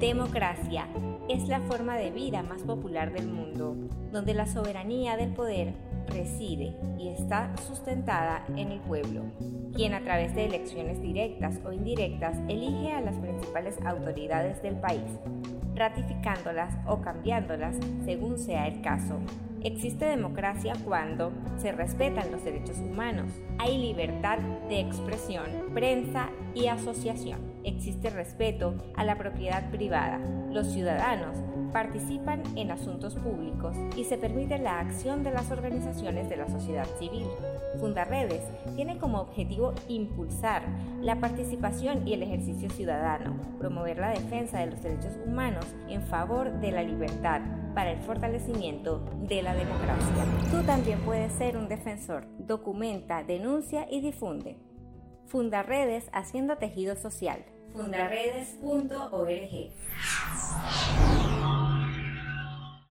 Democracia es la forma de vida más popular del mundo, donde la soberanía del poder reside y está sustentada en el pueblo, quien a través de elecciones directas o indirectas elige a las principales autoridades del país, ratificándolas o cambiándolas según sea el caso. Existe democracia cuando se respetan los derechos humanos, hay libertad de expresión, prensa y asociación. Existe respeto a la propiedad privada. Los ciudadanos participan en asuntos públicos y se permite la acción de las organizaciones de la sociedad civil. Fundaredes tiene como objetivo impulsar la participación y el ejercicio ciudadano, promover la defensa de los derechos humanos en favor de la libertad para el fortalecimiento de la democracia. Tú también puedes ser un defensor. Documenta, denuncia y difunde. Fundaredes haciendo tejido social. fundaredes.org